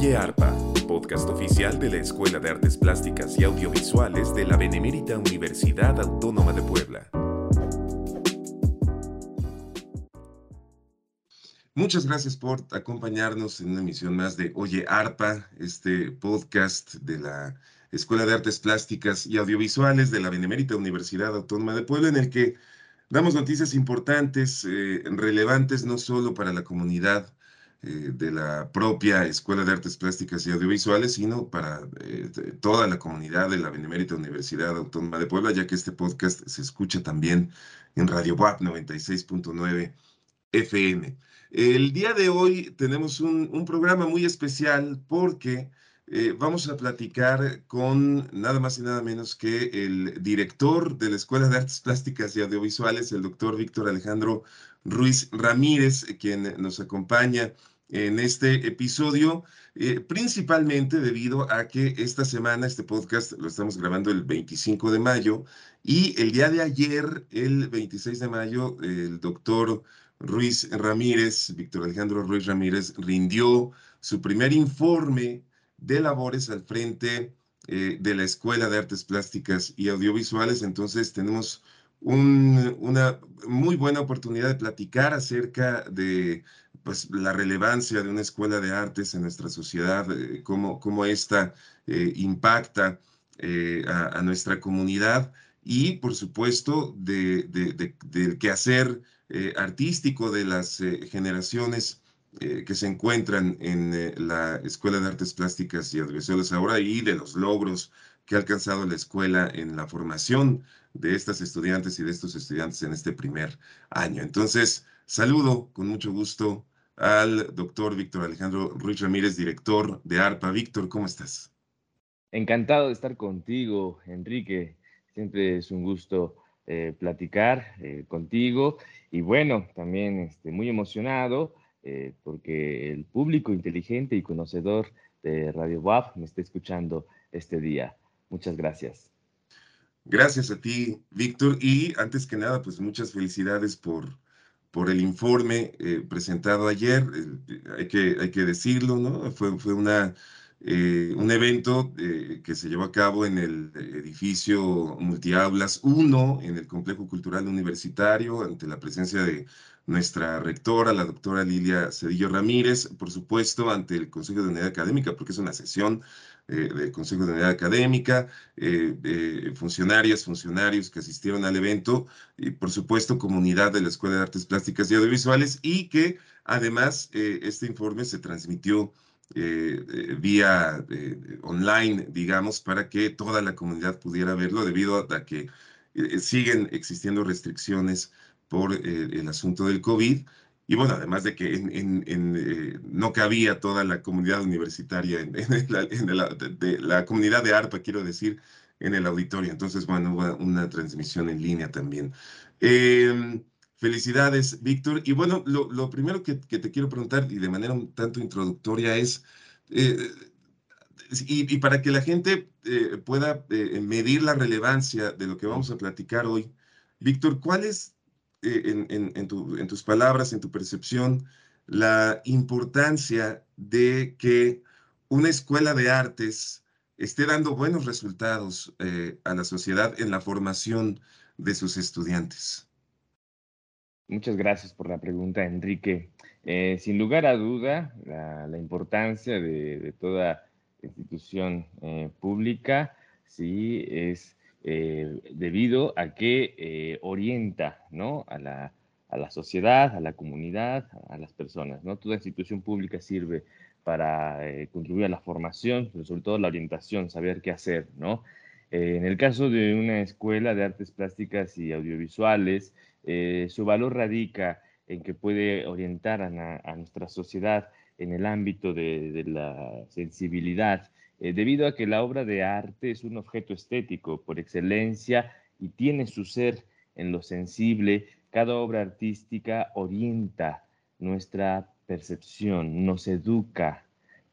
Oye Arpa, podcast oficial de la Escuela de Artes Plásticas y Audiovisuales de la Benemérita Universidad Autónoma de Puebla. Muchas gracias por acompañarnos en una emisión más de Oye Arpa, este podcast de la Escuela de Artes Plásticas y Audiovisuales de la Benemérita Universidad Autónoma de Puebla, en el que damos noticias importantes, eh, relevantes no solo para la comunidad eh, de la propia Escuela de Artes Plásticas y Audiovisuales, sino para eh, toda la comunidad de la Benemérita Universidad Autónoma de Puebla, ya que este podcast se escucha también en Radio WAP 96.9 FM. El día de hoy tenemos un, programa muy especial porque eh, vamos a platicar con nada más y nada menos que el director de la Escuela de Artes Plásticas y Audiovisuales, el doctor Víctor Alejandro Ruiz Ramírez, quien nos acompaña en este episodio, eh, principalmente debido a que esta semana, este podcast lo estamos grabando el 25 de mayo y el día de ayer, el 26 de mayo, el doctor Ruiz Ramírez, Víctor Alejandro Ruiz Ramírez, rindió su primer informe de labores al frente eh, de la Escuela de Artes Plásticas y Audiovisuales. Entonces tenemos una muy buena oportunidad de platicar acerca de pues, la relevancia de una escuela de artes en nuestra sociedad, eh, cómo, cómo esta eh, impacta eh, a, nuestra comunidad y, por supuesto, de, del quehacer artístico de las generaciones que se encuentran en la Escuela de Artes Plásticas y Audiovisuales ahora y de los logros que ha alcanzado la escuela en la formación de estas estudiantes y de estos estudiantes en este primer año. Entonces, saludo con mucho gusto al doctor Víctor Alejandro Ruiz Ramírez, director de ARPA. Víctor, ¿cómo estás? Encantado de estar contigo, Enrique. Siempre es un gusto eh, platicar eh, contigo y bueno, también este, muy emocionado eh, porque el público inteligente y conocedor de Radio WAP me está escuchando este día. Muchas gracias. Gracias a ti, Víctor. Y antes que nada, pues muchas felicidades por, por el informe eh, presentado ayer. Eh, hay, que, hay que decirlo, ¿no? Fue, fue una, eh, un evento que se llevó a cabo en el edificio Multiaulas 1, en el Complejo Cultural Universitario, ante la presencia de nuestra rectora, la doctora Lilia Cedillo Ramírez, por supuesto, ante el Consejo de Unidad Académica, porque es una sesión eh, del Consejo de Unidad Académica, eh, funcionarias, funcionarios que asistieron al evento y por supuesto comunidad de la Escuela de Artes Plásticas y Audiovisuales y que además eh, este informe se transmitió vía online, digamos, para que toda la comunidad pudiera verlo debido a que siguen existiendo restricciones por el asunto del COVID y bueno, además de que en, eh, no cabía toda la comunidad universitaria, en, la, de, la, comunidad de ARPA, quiero decir, en el auditorio. Entonces, bueno, hubo una transmisión en línea también. Em, felicidades, Víctor. Y bueno, lo, primero que, te quiero preguntar, y de manera un tanto introductoria, es, eh, y, para que la gente eh, pueda medir la relevancia de lo que vamos a platicar hoy, Víctor, ¿cuál es eh, en, tus palabras, en tu percepción, la importancia de que una escuela de artes esté dando buenos resultados eh, a la sociedad en la formación de sus estudiantes? Muchas gracias por la pregunta, Enrique. Eh, sin lugar a duda, la, importancia de, toda institución pública sí es eh, debido a que eh, orienta a, la, a, sociedad, a la comunidad, a las personas. Toda institución pública sirve para eh, contribuir a la formación, pero sobre todo la orientación, saber qué hacer. en el caso de una escuela de artes plásticas y audiovisuales, su valor radica en que puede orientar a, nuestra sociedad en el ámbito de la sensibilidad, eh, debido a que la obra de arte es un objeto estético por excelencia y tiene su ser en lo sensible, cada obra artística orienta nuestra percepción, nos educa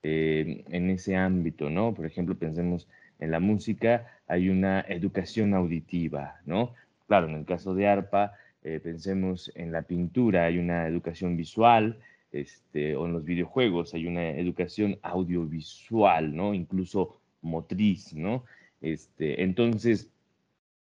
eh, en ese ámbito, ¿no? Por ejemplo, pensemos en la música, hay una educación auditiva, ¿no? Claro, en el caso de arpa, eh, pensemos en la pintura, hay una educación visual, este, o en los videojuegos hay una educación audiovisual, ¿no? Incluso motriz, ¿no? Este, entonces,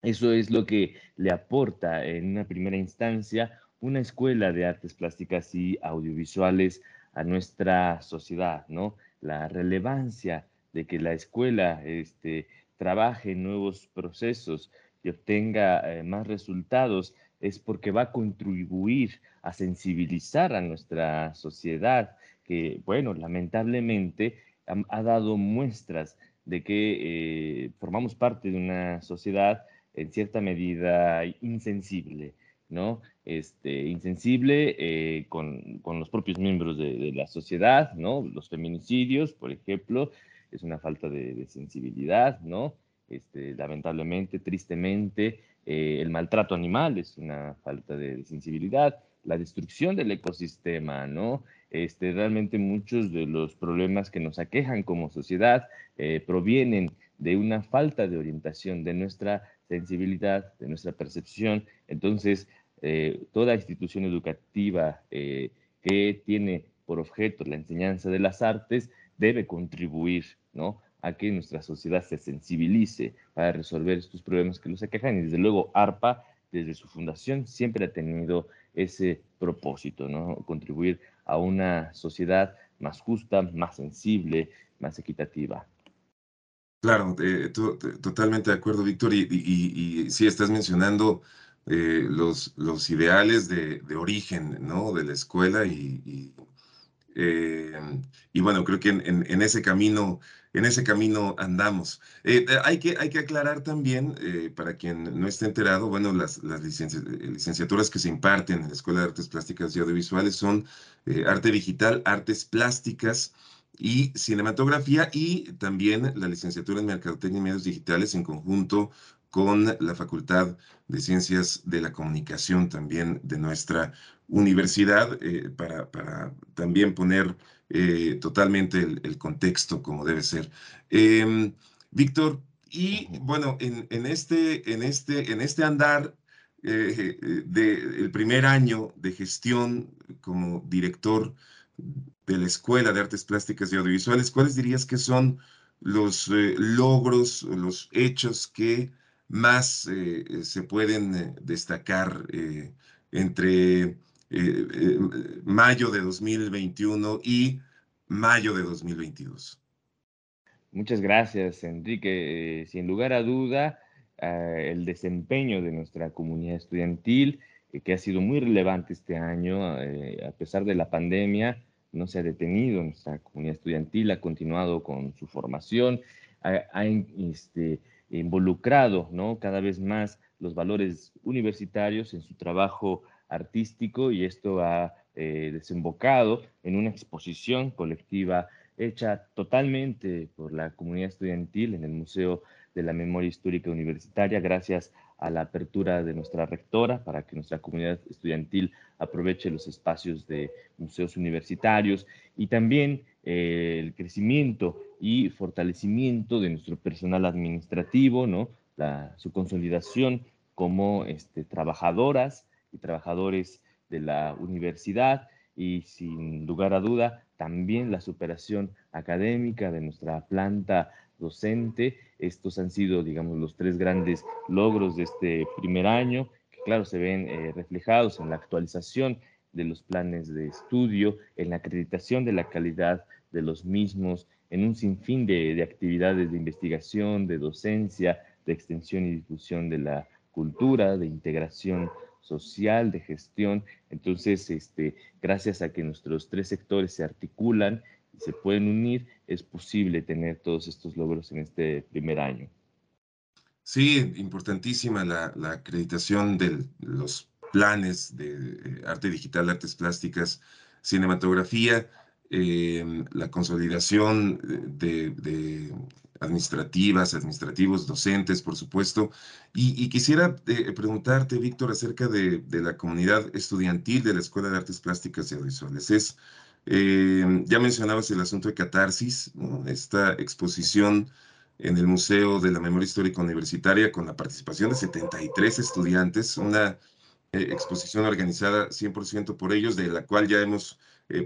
eso es lo que le aporta en una primera instancia una escuela de artes plásticas y audiovisuales a nuestra sociedad, ¿no? La relevancia de que la escuela este, trabaje en nuevos procesos y obtenga eh, más resultados es porque va a contribuir a sensibilizar a nuestra sociedad, que, bueno, lamentablemente ha, dado muestras de que eh, formamos parte de una sociedad en cierta medida insensible, ¿no? Este, insensible eh, con, los propios miembros de, la sociedad, ¿no? Los feminicidios, por ejemplo, es una falta de, sensibilidad, ¿no? Este, lamentablemente, tristemente, eh, el maltrato animal es una falta de, sensibilidad, la destrucción del ecosistema, ¿no? Este, realmente muchos de los problemas que nos aquejan como sociedad eh, provienen de una falta de orientación de nuestra sensibilidad, de nuestra percepción. Entonces, eh, toda institución educativa que tiene por objeto la enseñanza de las artes debe contribuir ¿no? A que nuestra sociedad se sensibilice para resolver estos problemas que los aquejan. Y desde luego, ARPA, desde su fundación, siempre ha tenido ese propósito, ¿no? contribuir a una sociedad más justa, más sensible, más equitativa. Claro, eh, totalmente de acuerdo, Víctor. Y, y, sí, estás mencionando eh, los, los ideales de, origen ¿no? de la escuela y, eh, y, bueno, creo que en, ese camino, en ese camino andamos. hay, que, hay que aclarar también, para quien no esté enterado, bueno, las, las licenciaturas que se imparten en la Escuela de Artes Plásticas y Audiovisuales son arte digital, artes plásticas, y cinematografía y también la licenciatura en Mercadotecnia y Medios Digitales en conjunto con la Facultad de Ciencias de la Comunicación también de nuestra universidad, eh, para, para, también poner eh, totalmente el, contexto como debe ser. Em, Víctor, y bueno, en, en, este, en, este, en este andar eh, del primer año de gestión como director de la Escuela de Artes Plásticas y Audiovisuales, ¿cuáles dirías que son los logros, los hechos que más eh, se pueden eh, destacar entre mayo de 2021 y mayo de 2022? Muchas gracias, Enrique. sin lugar a duda, el desempeño de nuestra comunidad estudiantil, que ha sido muy relevante este año, a pesar de la pandemia, no se ha detenido, nuestra comunidad estudiantil ha continuado con su formación, ha, este, involucrado ¿no? cada vez más los valores universitarios en su trabajo artístico y esto ha eh, desembocado en una exposición colectiva hecha totalmente por la comunidad estudiantil en el Museo de la Memoria Histórica Universitaria, gracias a la apertura de nuestra rectora para que nuestra comunidad estudiantil aproveche los espacios de museos universitarios y también eh, el crecimiento y fortalecimiento de nuestro personal administrativo, ¿no? su consolidación como este, trabajadoras y trabajadores de la universidad y sin lugar a duda también la superación académica de nuestra planta docente. Estos han sido, digamos, los tres grandes logros de este primer año, que claro, se ven eh, reflejados en la actualización de los planes de estudio, en la acreditación de la calidad de los mismos, en un sinfín de, de actividades de investigación, de docencia, de extensión y difusión de la cultura, de integración social, de gestión. Entonces, este, gracias a que nuestros tres sectores se articulan se pueden unir, es posible tener todos estos logros en este primer año. Sí, importantísima la, acreditación de los planes de eh, arte digital, artes plásticas, cinematografía, em, la consolidación de, administrativas, administrativos, docentes, por supuesto. Y, quisiera eh, preguntarte, Víctor, acerca de, la comunidad estudiantil de la Escuela de Artes Plásticas y Audiovisuales. Es eh, ya mencionabas el asunto de Catarsis, esta exposición en el Museo de la Memoria Histórica Universitaria con la participación de 73 estudiantes, una eh, exposición organizada 100% por ellos, de la cual ya hemos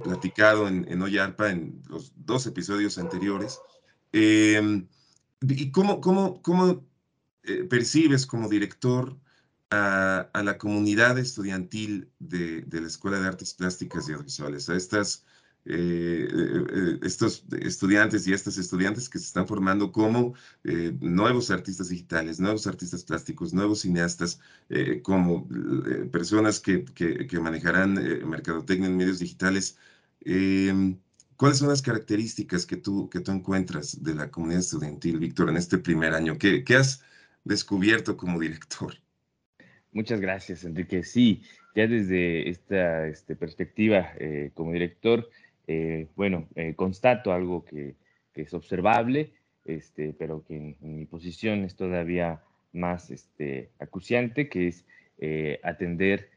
platicado en, en Oyarpa en los dos episodios anteriores. Em, ¿Y cómo, cómo, cómo percibes como director a, a, la comunidad estudiantil de, de, la Escuela de Artes Plásticas y Audiovisuales, a estas eh, eh, estos estudiantes y estas estudiantes que se están formando como eh, nuevos artistas digitales, nuevos artistas plásticos, nuevos cineastas, como personas que, que, manejarán mercadotecnia en medios digitales. Em, ¿Cuáles son las características que tú, que tú encuentras de la comunidad estudiantil, Víctor, en este primer año? ¿Qué, qué has descubierto como director? Muchas gracias, Enrique. Sí, ya desde esta este, perspectiva como director, eh, bueno, eh, constato algo que, es observable, este, pero que en, mi posición es todavía más este, acuciante, que es eh, atender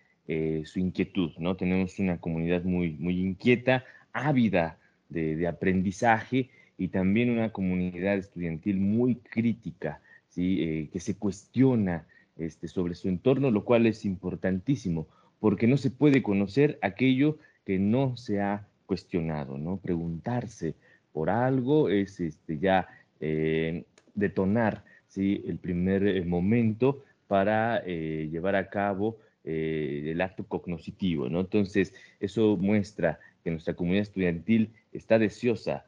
su inquietud, ¿no? Tenemos una comunidad muy, muy inquieta, ávida de, aprendizaje y también una comunidad estudiantil muy crítica, ¿sí? que se cuestiona este, sobre su entorno, lo cual es importantísimo, porque no se puede conocer aquello que no se ha cuestionado, ¿no? Preguntarse por algo es este, ya eh, detonar ¿sí? el primer eh, momento para eh, llevar a cabo el acto cognoscitivo, ¿no? Entonces, eso muestra que nuestra comunidad estudiantil está deseosa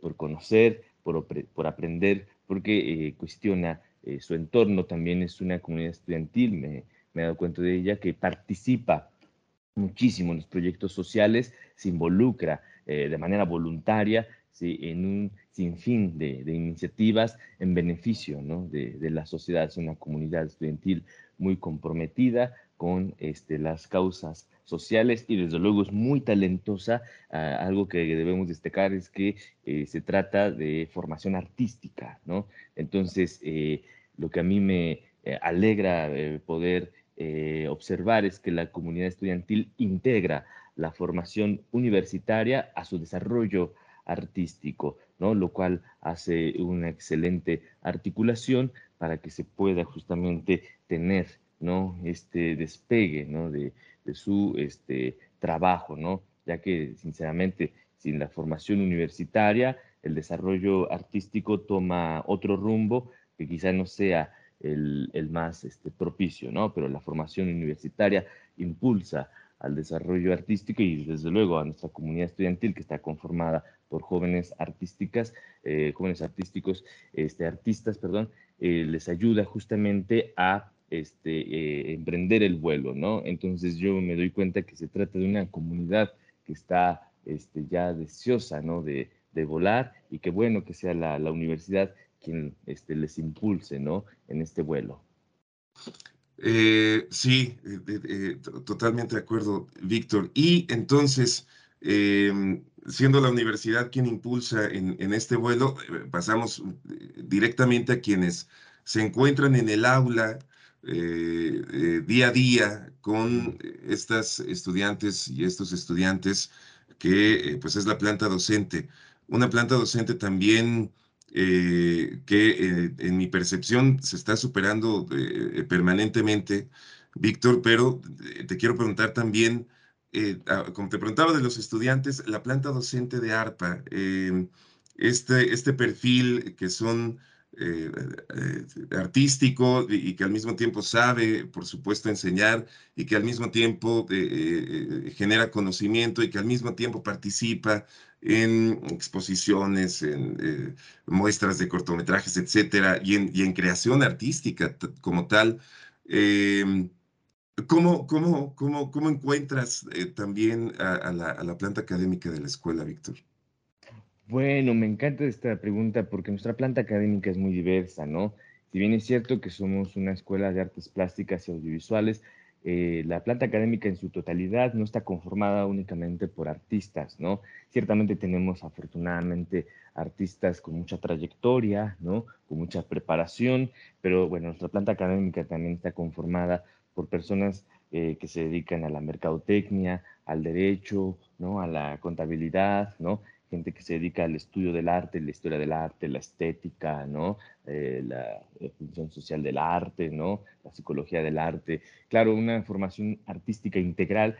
por conocer, por, por aprender, porque cuestiona su entorno, también es una comunidad estudiantil, me, me he dado cuenta de ella, que participa muchísimo en los proyectos sociales, se involucra eh, de manera voluntaria en un sinfín de, de iniciativas en beneficio de, la sociedad. Es una comunidad estudiantil muy comprometida con este, las causas sociales y desde luego es muy talentosa. Ah, algo que debemos destacar es que eh, se trata de formación artística, ¿no? Entonces, eh, lo que a mí me alegra poder eh, observar es que la comunidad estudiantil integra la formación universitaria a su desarrollo artístico, ¿no? lo cual hace una excelente articulación para que se pueda justamente tener ¿no? este despegue ¿no? de, de, su este, trabajo, ¿no? ya que sinceramente sin la formación universitaria el desarrollo artístico toma otro rumbo que quizá no sea el, más este, propicio, ¿no? Pero la formación universitaria impulsa al desarrollo artístico y desde luego a nuestra comunidad estudiantil que está conformada por jóvenes artísticas, eh, jóvenes artísticos, este, artistas, perdón, eh, les ayuda justamente a este, eh, emprender el vuelo, ¿no? Entonces yo me doy cuenta que se trata de una comunidad que está este, ya deseosa, ¿no? De, volar y qué bueno que sea la universidad quien este, les impulse ¿no? en este vuelo. Eh, sí, eh, totalmente de acuerdo, Víctor. Y entonces, em, siendo la universidad quien impulsa en, en, este vuelo, eh, pasamos directamente a quienes se encuentran en el aula día a día con estas estudiantes y estos estudiantes que pues es la planta docente. Una planta docente también eh, que eh, en mi percepción se está superando eh, permanentemente, Víctor, pero te quiero preguntar también, ah, como te preguntaba de los estudiantes, la planta docente de ARPA, este, este perfil que son artístico y, que al mismo tiempo sabe, por supuesto, enseñar y que al mismo tiempo genera conocimiento y que al mismo tiempo participa en exposiciones, en eh, muestras de cortometrajes, etcétera, y en, creación artística como tal. Em, ¿cómo, cómo, cómo, cómo, encuentras eh, también a, la, a, la, planta académica de la escuela, Víctor? Bueno, me encanta esta pregunta porque nuestra planta académica es muy diversa, ¿no? Si bien es cierto que somos una escuela de artes plásticas y audiovisuales, eh, la planta académica en su totalidad no está conformada únicamente por artistas, ¿no? Ciertamente tenemos afortunadamente artistas con mucha trayectoria, ¿no? Con mucha preparación, pero bueno, nuestra planta académica también está conformada por personas eh, que se dedican a la mercadotecnia, al derecho, ¿no? A la contabilidad, ¿no? Gente que se dedica al estudio del arte, la historia del arte, la estética, ¿no? Eh, la, función social del arte, ¿no? La psicología del arte. Claro, una formación artística integral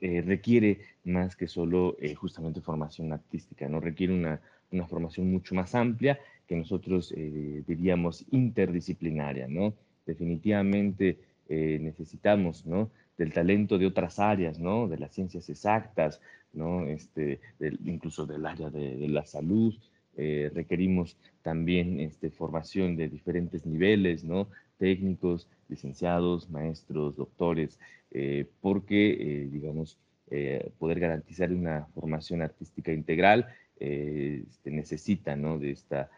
requiere más que solo justamente formación artística, ¿no? Requiere una, una formación mucho más amplia que nosotros diríamos interdisciplinaria, ¿no? Definitivamente necesitamos, ¿no? Del talento de otras áreas, ¿no? De las ciencias exactas, ¿no? Este, incluso del área de, la salud. requerimos también este, formación de diferentes niveles, ¿no? técnicos, licenciados, maestros, doctores, eh, porque, eh, digamos, eh, poder garantizar una formación artística integral este, necesita ¿no? de esta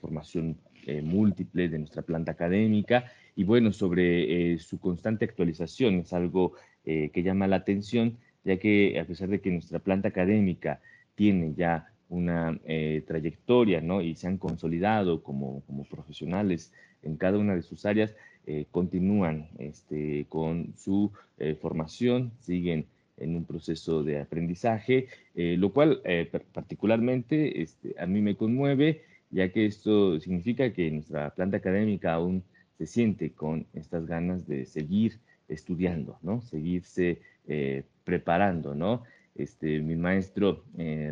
formación múltiple de nuestra planta académica. Y bueno, sobre su constante actualización es algo que llama la atención, ya que a pesar de que nuestra planta académica tiene ya una trayectoria ¿no? y se han consolidado como, como profesionales en cada una de sus áreas, eh, continúan este, con su eh, formación, siguen en un proceso de aprendizaje, eh, lo cual particularmente este, a mí me conmueve, ya que esto significa que nuestra planta académica aún se siente con estas ganas de seguir estudiando, ¿no? Seguirse preparando, ¿no? Este, mi maestro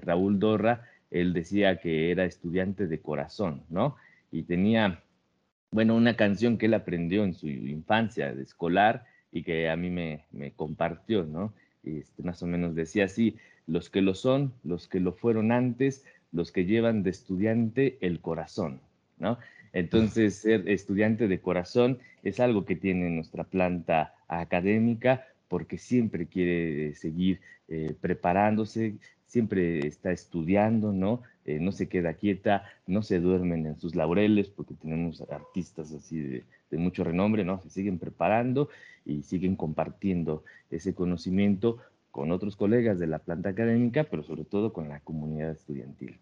Raúl Dorra, él decía que era estudiante de corazón, ¿no? Y tenía bueno, una canción que él aprendió en su infancia de escolar y que a mí me, compartió, ¿no? Este, más o menos decía así, los que lo son, los que lo fueron antes, los que llevan de estudiante el corazón, ¿no? Entonces, ser estudiante de corazón es algo que tiene nuestra planta académica porque siempre quiere seguir eh, preparándose, siempre está estudiando, ¿no? Eh, no se queda quieta, no se duermen en sus laureles, porque tenemos artistas así de, mucho renombre, ¿no? Se siguen preparando y siguen compartiendo ese conocimiento con otros colegas de la planta académica, pero sobre todo con la comunidad estudiantil.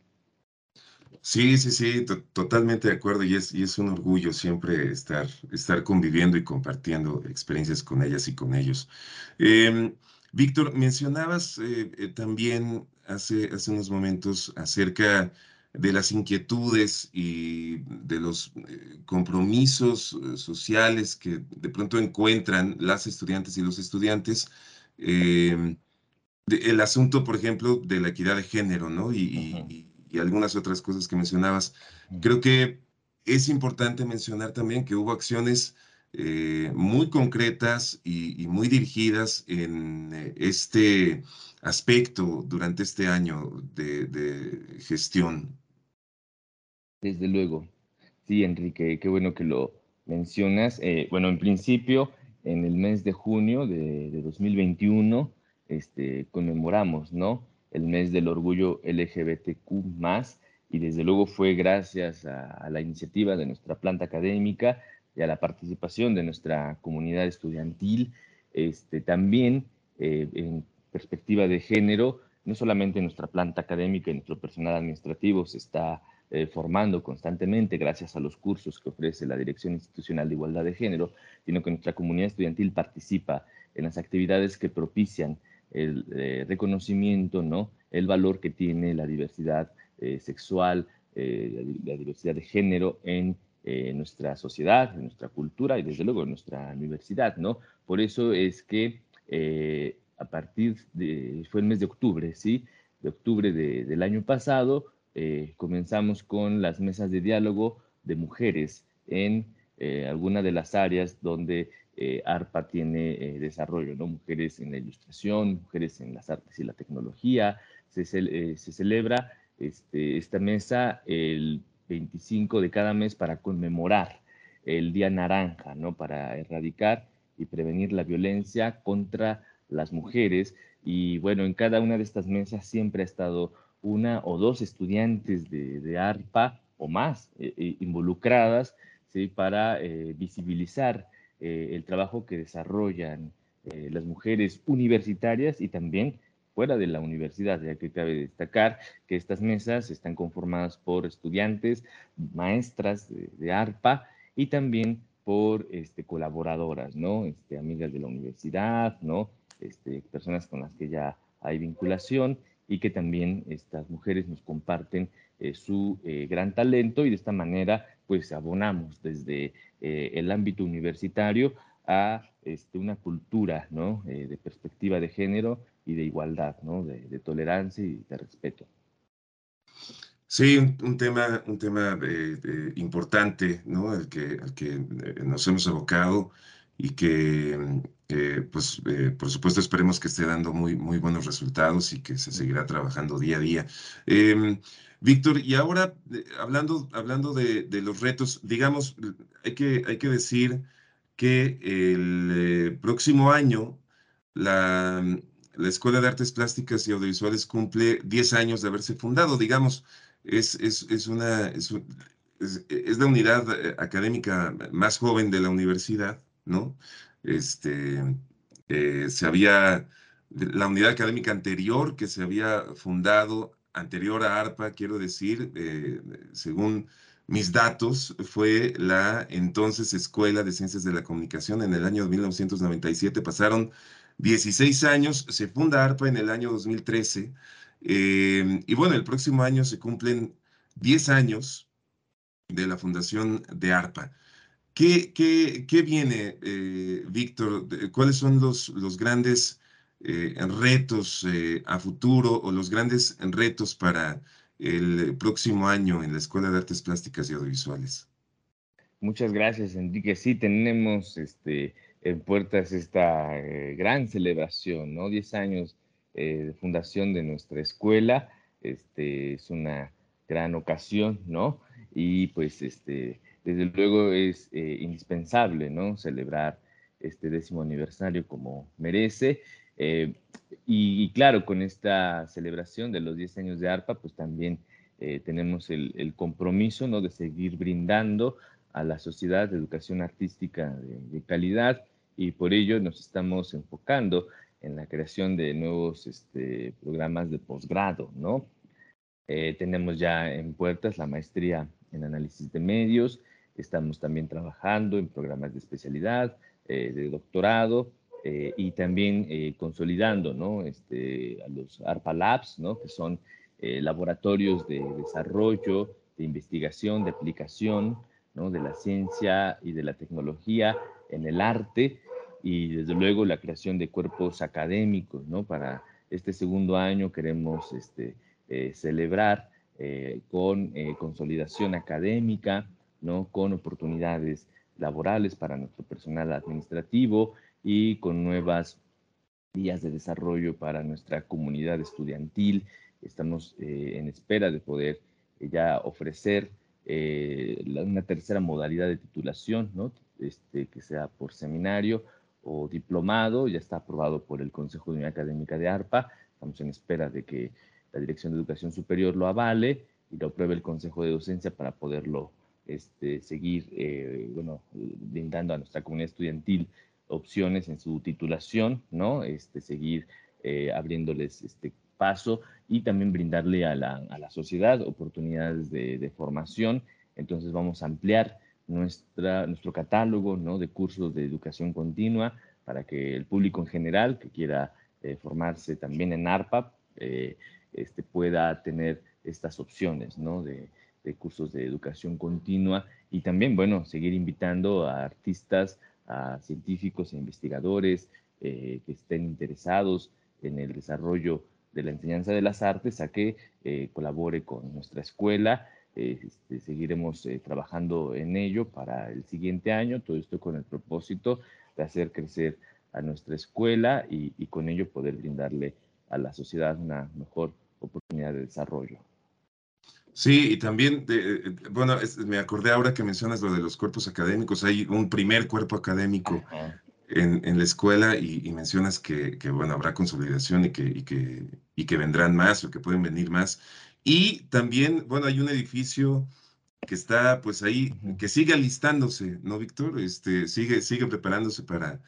Sí, sí, sí, totalmente de acuerdo y es, y es un orgullo siempre estar, estar conviviendo y compartiendo experiencias con ellas y con ellos. Em, Víctor, mencionabas eh, eh, también hace, hace unos momentos acerca de las inquietudes y de los eh, compromisos sociales que de pronto encuentran las estudiantes y los estudiantes. Em, el asunto, por ejemplo, de la equidad de género, ¿no? Y, algunas otras cosas que mencionabas. Creo que es importante mencionar también que hubo acciones eh, muy concretas y, muy dirigidas en eh, este aspecto durante este año de, gestión. Desde luego. Sí, Enrique, qué bueno que lo mencionas. Eh, bueno, en principio, en el mes de junio de, 2021, este, conmemoramos, ¿no? El mes del orgullo LGBTQ y desde luego fue gracias a, la iniciativa de nuestra planta académica y a la participación de nuestra comunidad estudiantil, este, también eh, en perspectiva de género, no solamente nuestra planta académica y nuestro personal administrativo se está eh, formando constantemente gracias a los cursos que ofrece la Dirección Institucional de Igualdad de Género, sino que nuestra comunidad estudiantil participa en las actividades que propician el eh, reconocimiento, ¿no? el valor que tiene la diversidad sexual, la diversidad de género en eh, nuestra sociedad, en nuestra cultura y desde luego en nuestra universidad, ¿no? Por eso es que eh, a partir de, fue el mes de octubre, ¿sí? De octubre del año pasado, eh, comenzamos con las mesas de diálogo de mujeres en alguna de las áreas donde ARPA tiene desarrollo, ¿no? Mujeres en la ilustración, mujeres en las artes y la tecnología. Se, se celebra este, esta mesa el 25 de cada mes para conmemorar el Día Naranja, ¿no? Para erradicar y prevenir la violencia contra las mujeres. Y bueno, en cada una de estas mesas siempre ha estado una o dos estudiantes de, ARPA o más eh, eh, involucradas ¿sí? para eh, el trabajo que desarrollan las mujeres universitarias y también fuera de la universidad, ya que cabe destacar que estas mesas están conformadas por estudiantes, maestras de, ARPA y también por este, colaboradoras, ¿no? Este, amigas de la universidad, ¿no? Este, personas con las que ya hay vinculación y que también estas mujeres nos comparten eh, su eh, gran talento y de esta manera pues abonamos desde eh, el ámbito universitario a este, una cultura de perspectiva de género y de igualdad, de, tolerancia y de respeto. Sí, un, tema, un tema importante. Al que, al que nos hemos abocado y que, pues, por supuesto, esperemos que esté dando muy, muy buenos resultados y que se seguirá trabajando día a día. Em, Víctor, y ahora, hablando, hablando de, de, los retos, digamos, hay que, hay que decir que el eh, próximo año la, la, Escuela de Artes Plásticas y Audiovisuales cumple 10 años de haberse fundado, digamos, es, es, es una, es, es, la unidad eh, académica más joven de la universidad, ¿no? Este, eh, se había, la unidad académica anterior que se había fundado, anterior a ARPA, quiero decir, según mis datos fue la entonces Escuela de Ciencias de la Comunicación en el año 1997. Pasaron 16 años, se funda ARPA en el año 2013. Eh, y bueno, el próximo año se cumplen 10 años de la fundación de ARPA. ¿Qué, qué, viene, eh, Víctor? ¿Cuáles son los, los grandes eh, retos a futuro o los grandes retos para el próximo año en la Escuela de Artes Plásticas y Audiovisuales. Muchas gracias, Enrique. Sí, tenemos este, en puertas esta eh, gran celebración, ¿no? Diez años eh, de fundación de nuestra escuela. Este, es una gran ocasión, ¿no? Y pues, este, desde luego es eh, indispensable, ¿no? Celebrar este décimo aniversario como merece. Eh, y, claro, con esta celebración de los 10 años de ARPA, pues también eh, tenemos el, compromiso de seguir brindando a la sociedad de educación artística de, calidad y por ello nos estamos enfocando en la creación de nuevos este, programas de posgrado, ¿no? Tenemos ya en puertas la maestría en análisis de medios, estamos también trabajando en programas de especialidad, de doctorado eh, y también eh, consolidando ¿no? este, a los ARPA Labs, ¿no? que son eh, laboratorios de desarrollo, de investigación, de aplicación ¿no? de la ciencia y de la tecnología en el arte y desde luego la creación de cuerpos académicos. ¿no? Para este segundo año queremos este, celebrar con consolidación académica, ¿no? con oportunidades laborales para nuestro personal administrativo y con nuevas vías de desarrollo para nuestra comunidad estudiantil. Estamos eh, en espera de poder eh, ya ofrecer eh, una tercera modalidad de titulación, ¿no? este, que sea por seminario o diplomado, ya está aprobado por el Consejo de Unión Académica de ARPA. Estamos en espera de que la Dirección de Educación Superior lo avale y lo apruebe el Consejo de Docencia para poderlo este, seguir bueno, brindando a nuestra comunidad estudiantil opciones en su titulación, ¿no? Este, seguir eh, abriéndoles este paso y también brindarle a la, a la sociedad oportunidades de, formación. Entonces vamos a ampliar nuestra, nuestro catálogo ¿no? de cursos de educación continua para que el público en general que quiera eh, formarse también en ARPA eh, este, pueda tener estas opciones ¿no? de, de cursos de educación continua y también, bueno, seguir invitando a artistas, a científicos e investigadores eh, que estén interesados en el desarrollo de la enseñanza de las artes a que eh, colabore con nuestra escuela. Eh, este, seguiremos trabajando en ello para el siguiente año, todo esto con el propósito de hacer crecer a nuestra escuela y, y con ello poder brindarle a la sociedad una mejor oportunidad de desarrollo. Sí, y también, bueno, me acordé ahora que mencionas lo de los cuerpos académicos, hay un primer cuerpo académico en, en, la escuela y, mencionas que, que, bueno, habrá consolidación y que, y, que, y que vendrán más o que pueden venir más. Y también, bueno, hay un edificio que está pues ahí, que sigue alistándose, ¿no, Víctor? Este, sigue, sigue preparándose para,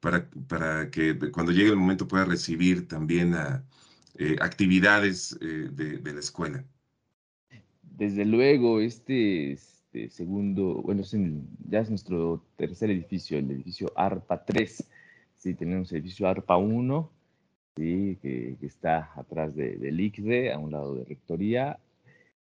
para, para que cuando llegue el momento pueda recibir también a, eh, actividades eh, de, de la escuela. Desde luego, este, este segundo, bueno, ya es nuestro tercer edificio, el edificio ARPA 3. Sí, tenemos el edificio ARPA 1, sí, que, está atrás de, del ICDE, a un lado de Rectoría.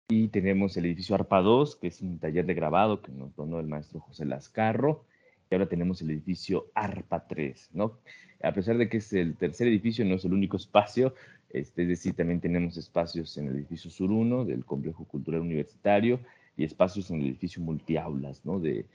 Y tenemos el edificio ARPA 2, que es un taller de grabado que nos donó el maestro José Lascarro. ahora tenemos el edificio ARPA 3, ¿no? A pesar de que es el tercer edificio, no es el único espacio, este, es decir, también tenemos espacios en el edificio Sur 1 del Complejo Cultural Universitario y espacios en el edificio multiaulas, ¿no? De,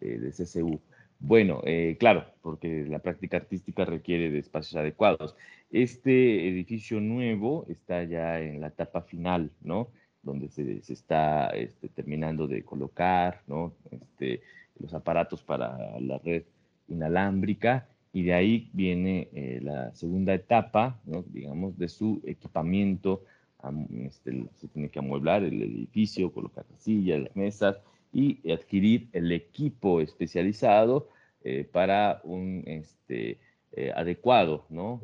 eh, de CCU. Bueno, eh, claro, porque la práctica artística requiere de espacios adecuados. Este edificio nuevo está ya en la etapa final, ¿no? Donde se, está este, terminando de colocar, ¿no? Este, los aparatos para la red inalámbrica y de ahí viene eh, la segunda etapa, ¿no? digamos, de su equipamiento. Este, se tiene que amueblar el edificio, colocar sillas, mesas y adquirir el equipo especializado eh, para un este, eh, adecuado ¿no?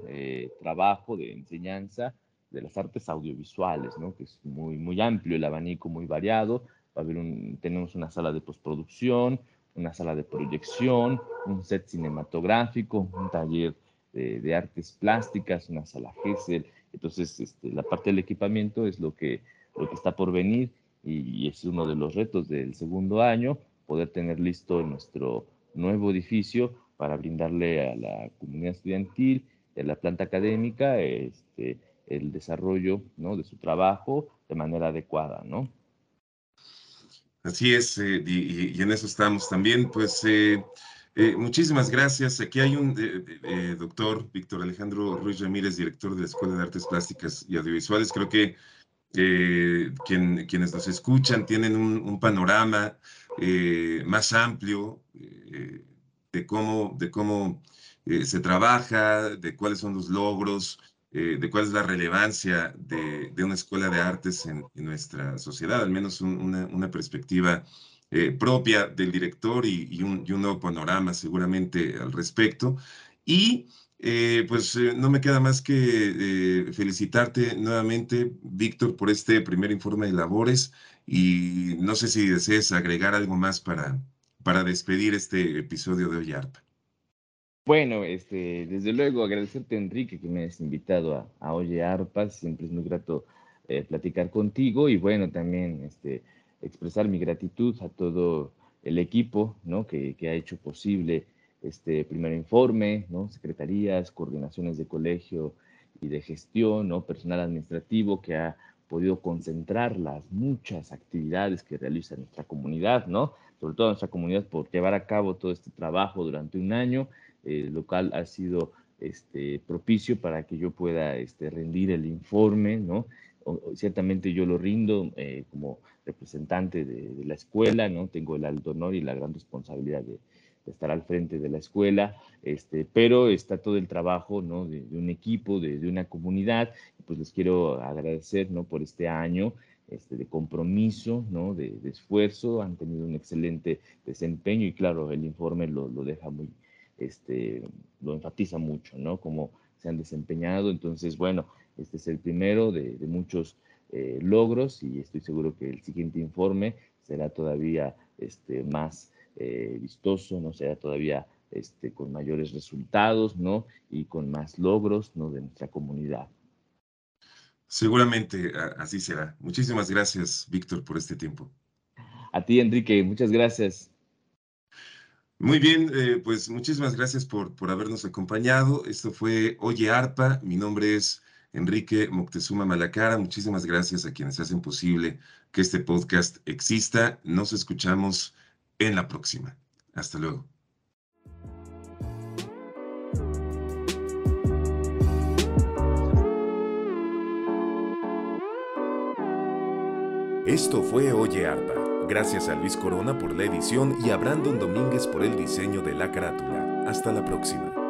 trabajo de enseñanza de las artes audiovisuales, ¿no? que es muy, muy amplio el abanico, muy variado. Va a haber un, tenemos una sala de postproducción, una sala de proyección, un set cinematográfico, un taller de, artes plásticas, una sala GESEL. Entonces, este, la parte del equipamiento es lo que, lo que está por venir y, es uno de los retos del segundo año, poder tener listo nuestro nuevo edificio para brindarle a la comunidad estudiantil a la planta académica este, el desarrollo ¿no? de su trabajo de manera adecuada, ¿no? Así es, eh, y, en eso estamos también. Pues eh, eh, muchísimas gracias. Aquí hay un doctor, Víctor Alejandro Ruiz Ramírez, director de la Escuela de Artes Plásticas y Audiovisuales. Creo que quienes nos escuchan tienen un, panorama más amplio de cómo, de cómo se trabaja, de cuáles son los logros eh, de cuál es la relevancia de, una escuela de artes en, nuestra sociedad, al menos una, perspectiva eh, propia del director y, un, nuevo panorama seguramente al respecto. Y eh, pues no me queda más que felicitarte nuevamente, Víctor, por este primer informe de labores y no sé si desees agregar algo más para, para despedir este episodio de Hoy Arpa. Bueno, este, desde luego agradecerte Enrique que me hayas invitado a, a Oye Arpas, siempre es muy grato eh, platicar contigo y bueno, también este, expresar mi gratitud a todo el equipo ¿no? que, que ha hecho posible este primer informe, ¿no? secretarías, coordinaciones de colegio y de gestión, ¿no? personal administrativo que ha podido concentrar las muchas actividades que realiza nuestra comunidad, ¿no? sobre todo nuestra comunidad por llevar a cabo todo este trabajo durante un año eh, local ha sido este, propicio para que yo pueda este, rendir el informe, ¿no? ciertamente yo lo rindo eh, como representante de, la escuela, ¿no? Tengo el alto honor y la gran responsabilidad de, estar al frente de la escuela, este, pero está todo el trabajo, ¿no? De, un equipo, de, una comunidad, pues les quiero agradecer, ¿no? Por este año, este, de compromiso, ¿no? de, esfuerzo, han tenido un excelente desempeño y claro, el informe lo, lo deja muy, este, lo enfatiza mucho, ¿no? Cómo se han desempeñado. Entonces, bueno, este es el primero de, muchos eh, logros y estoy seguro que el siguiente informe será todavía este, más eh, vistoso, ¿no? Será todavía este, con mayores resultados, ¿no? Y con más logros, ¿no? De nuestra comunidad. Seguramente así será. Muchísimas gracias, Víctor, por este tiempo. A ti, Enrique, muchas gracias. Muy bien, eh, pues muchísimas gracias por, por habernos acompañado. Esto fue Oye Arpa. Mi nombre es Enrique Moctezuma Malacara. Muchísimas gracias a quienes hacen posible que este podcast exista. Nos escuchamos en la próxima. Hasta luego. Esto fue Oye Arpa. Gracias a Luis Corona por la edición y a Brandon Domínguez por el diseño de la carátula. Hasta la próxima.